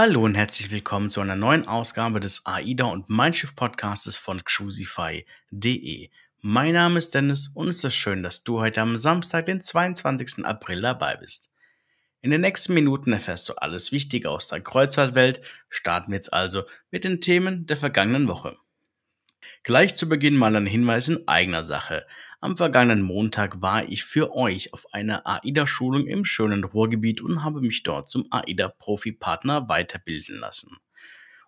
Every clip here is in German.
Hallo und herzlich willkommen zu einer neuen Ausgabe des AIDA und Mein Schiff Podcastes von cruisify.de. Mein Name ist Dennis und es ist schön, dass du heute am Samstag, den 22. April dabei bist. In den nächsten Minuten erfährst du alles Wichtige aus der Kreuzfahrtwelt. Starten wir jetzt also mit den Themen der vergangenen Woche. Gleich zu Beginn mal ein Hinweis in eigener Sache. Am vergangenen Montag war ich für euch auf einer AIDA-Schulung im schönen Ruhrgebiet und habe mich dort zum AIDA-Profi-Partner weiterbilden lassen.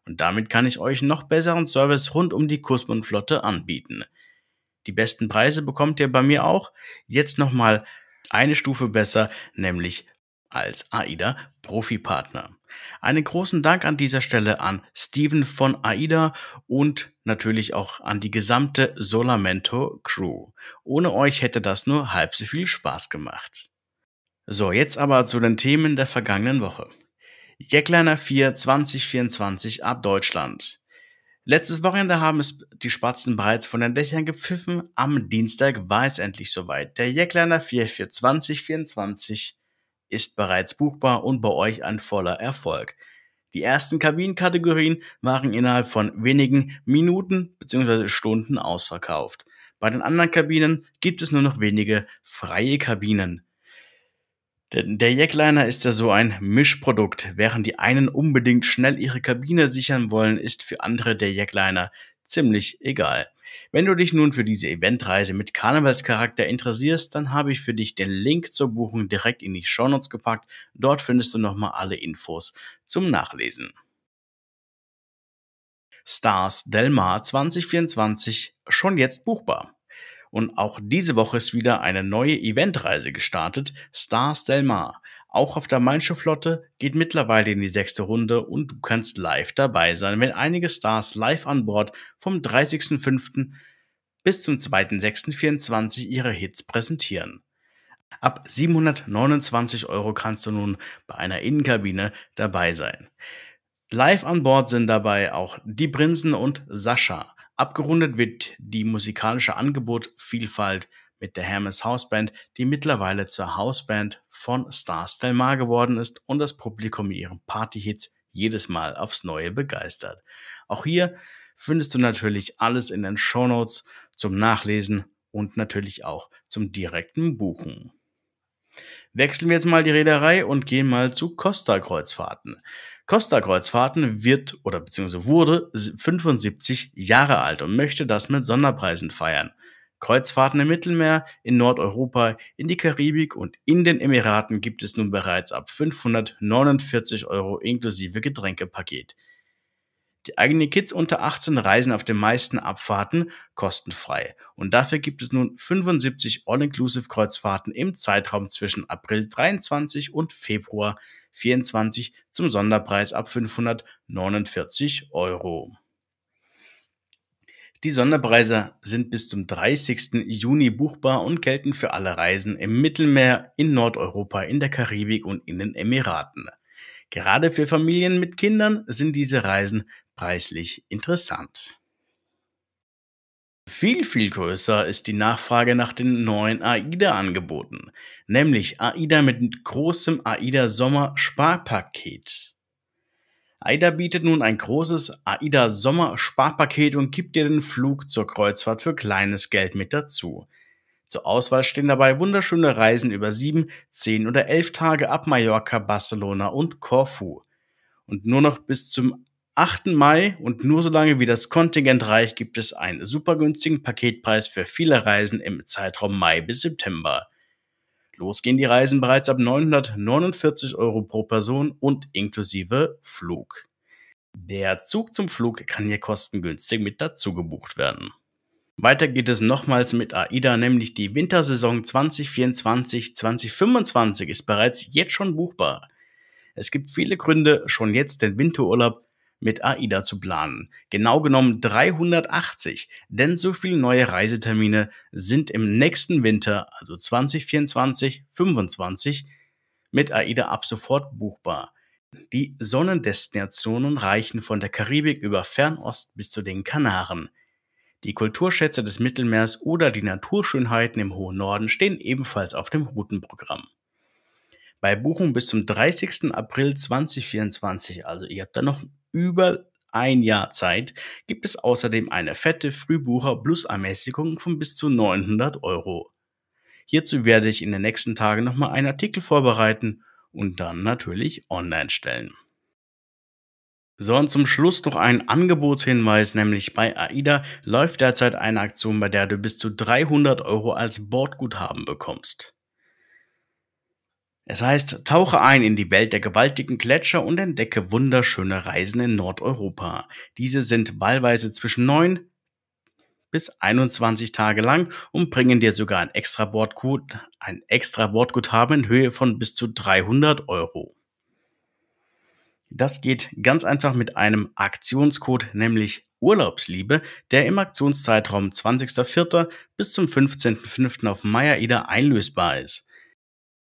Und damit kann ich euch noch besseren Service rund um die Kussmund-Flotte anbieten. Die besten Preise bekommt ihr bei mir auch. Jetzt nochmal eine Stufe besser, nämlich als AIDA Profi-Partner. Einen großen Dank an dieser Stelle an Steven von AIDA und natürlich auch an die gesamte Solamento Crew. Ohne euch hätte das nur halb so viel Spaß gemacht. So, jetzt aber zu den Themen der vergangenen Woche. Jackliner 4 2024 ab Deutschland. Letztes Wochenende haben es die Spatzen bereits von den Dächern gepfiffen. Am Dienstag war es endlich soweit. Der Jackliner 4 für 2024 ist bereits buchbar und bei euch ein voller Erfolg. Die ersten Kabinenkategorien waren innerhalb von wenigen Minuten bzw. Stunden ausverkauft. Bei den anderen Kabinen gibt es nur noch wenige freie Kabinen. Der Jackliner ist ja so ein Mischprodukt. Während die einen unbedingt schnell ihre Kabine sichern wollen, ist für andere der Jackliner ziemlich egal. Wenn du dich nun für diese Eventreise mit Karnevalscharakter interessierst, dann habe ich für dich den Link zur Buchung direkt in die Shownotes gepackt. Dort findest du nochmal alle Infos zum Nachlesen. Stars Del Mar 2024 schon jetzt buchbar. Und auch diese Woche ist wieder eine neue Eventreise gestartet, Stars Del Mar. Auch auf der Mein Flotte geht mittlerweile in die sechste Runde und du kannst live dabei sein, wenn einige Stars live an Bord vom 30.05. bis zum 2.06.24 ihre Hits präsentieren. Ab 729 Euro kannst du nun bei einer Innenkabine dabei sein. Live an Bord sind dabei auch Die Prinzen und Sascha. Abgerundet wird die musikalische Angebotvielfalt mit der Hermes Hausband, die mittlerweile zur Hausband von Stars Del Mar geworden ist und das Publikum mit ihren Partyhits jedes Mal aufs Neue begeistert. Auch hier findest du natürlich alles in den Shownotes zum Nachlesen und natürlich auch zum direkten Buchen. Wechseln wir jetzt mal die Reederei und gehen mal zu Costa Kreuzfahrten. Costa Kreuzfahrten wird oder beziehungsweise wurde 75 Jahre alt und möchte das mit Sonderpreisen feiern. Kreuzfahrten im Mittelmeer, in Nordeuropa, in die Karibik und in den Emiraten gibt es nun bereits ab 549 Euro inklusive Getränkepaket. Die eigenen Kids unter 18 reisen auf den meisten Abfahrten kostenfrei und dafür gibt es nun 75 All-Inclusive Kreuzfahrten im Zeitraum zwischen April 23 und Februar 24 zum Sonderpreis ab 549 Euro. Die Sonderpreise sind bis zum 30. Juni buchbar und gelten für alle Reisen im Mittelmeer, in Nordeuropa, in der Karibik und in den Emiraten. Gerade für Familien mit Kindern sind diese Reisen preislich interessant. Viel, viel größer ist die Nachfrage nach den neuen AIDA-Angeboten, nämlich AIDA mit großem AIDA Sommer Sparpaket. AIDA bietet nun ein großes AIDA Sommer Sparpaket und gibt dir den Flug zur Kreuzfahrt für kleines Geld mit dazu. Zur Auswahl stehen dabei wunderschöne Reisen über sieben, zehn oder elf Tage ab Mallorca, Barcelona und Corfu. Und nur noch bis zum 8. Mai und nur so lange wie das Kontingent reicht, gibt es einen super günstigen Paketpreis für viele Reisen im Zeitraum Mai bis September. Los gehen die Reisen bereits ab 949 Euro pro Person und inklusive Flug. Der Zug zum Flug kann hier kostengünstig mit dazu gebucht werden. Weiter geht es nochmals mit AIDA, nämlich die Wintersaison 2024-2025 ist bereits jetzt schon buchbar. Es gibt viele Gründe, schon jetzt den Winterurlaub mit AIDA zu planen. Genau genommen 380, denn so viele neue Reisetermine sind im nächsten Winter, also 2024, 25, mit AIDA ab sofort buchbar. Die Sonnendestinationen reichen von der Karibik über Fernost bis zu den Kanaren. Die Kulturschätze des Mittelmeers oder die Naturschönheiten im hohen Norden stehen ebenfalls auf dem Routenprogramm. Bei Buchung bis zum 30. April 2024, also ihr habt da noch über ein Jahr Zeit, gibt es außerdem eine fette Frühbucher plus Ermäßigung von bis zu 900 Euro. Hierzu werde ich in den nächsten Tagen nochmal einen Artikel vorbereiten und dann natürlich online stellen. So, und zum Schluss noch ein Angebotshinweis, nämlich bei AIDA läuft derzeit eine Aktion, bei der du bis zu 300 Euro als Bordguthaben bekommst. Es heißt, tauche ein in die Welt der gewaltigen Gletscher und entdecke wunderschöne Reisen in Nordeuropa. Diese sind wahlweise zwischen 9 bis 21 Tage lang und bringen dir sogar ein extra Bordgut, ein extra Bordguthaben in Höhe von bis zu 300 Euro. Das geht ganz einfach mit einem Aktionscode, nämlich Urlaubsliebe, der im Aktionszeitraum 20.04. bis zum 15.05. auf MyAida einlösbar ist.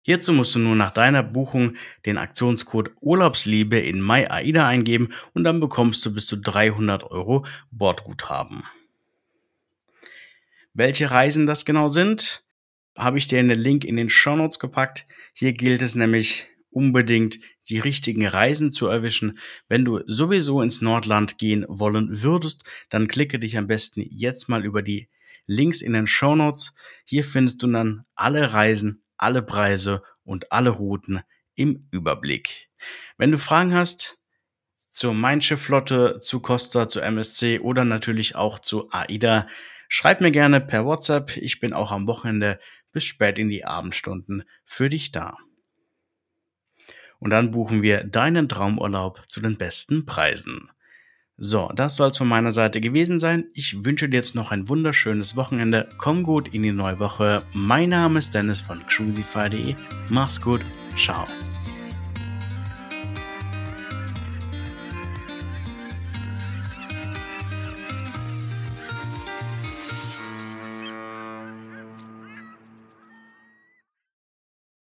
Hierzu musst du nur nach deiner Buchung den Aktionscode Urlaubsliebe in MyAida eingeben und dann bekommst du bis zu 300 Euro Bordguthaben. Welche Reisen das genau sind, habe ich dir in den Link in den Show Notes gepackt. Hier gilt es nämlich unbedingt die richtigen Reisen zu erwischen. Wenn du sowieso ins Nordland gehen wollen würdest, dann klicke dich am besten jetzt mal über die Links in den Show Notes. Hier findest du dann alle Reisen alle Preise und alle Routen im Überblick. Wenn du Fragen hast zur Mein Flotte, zu Costa, zu MSC oder natürlich auch zu AIDA, schreib mir gerne per WhatsApp. Ich bin auch am Wochenende bis spät in die Abendstunden für dich da. Und dann buchen wir deinen Traumurlaub zu den besten Preisen. So, das soll es von meiner Seite gewesen sein. Ich wünsche dir jetzt noch ein wunderschönes Wochenende. Komm gut in die neue Woche. Mein Name ist Dennis von cruisify.de. Mach's gut. Ciao.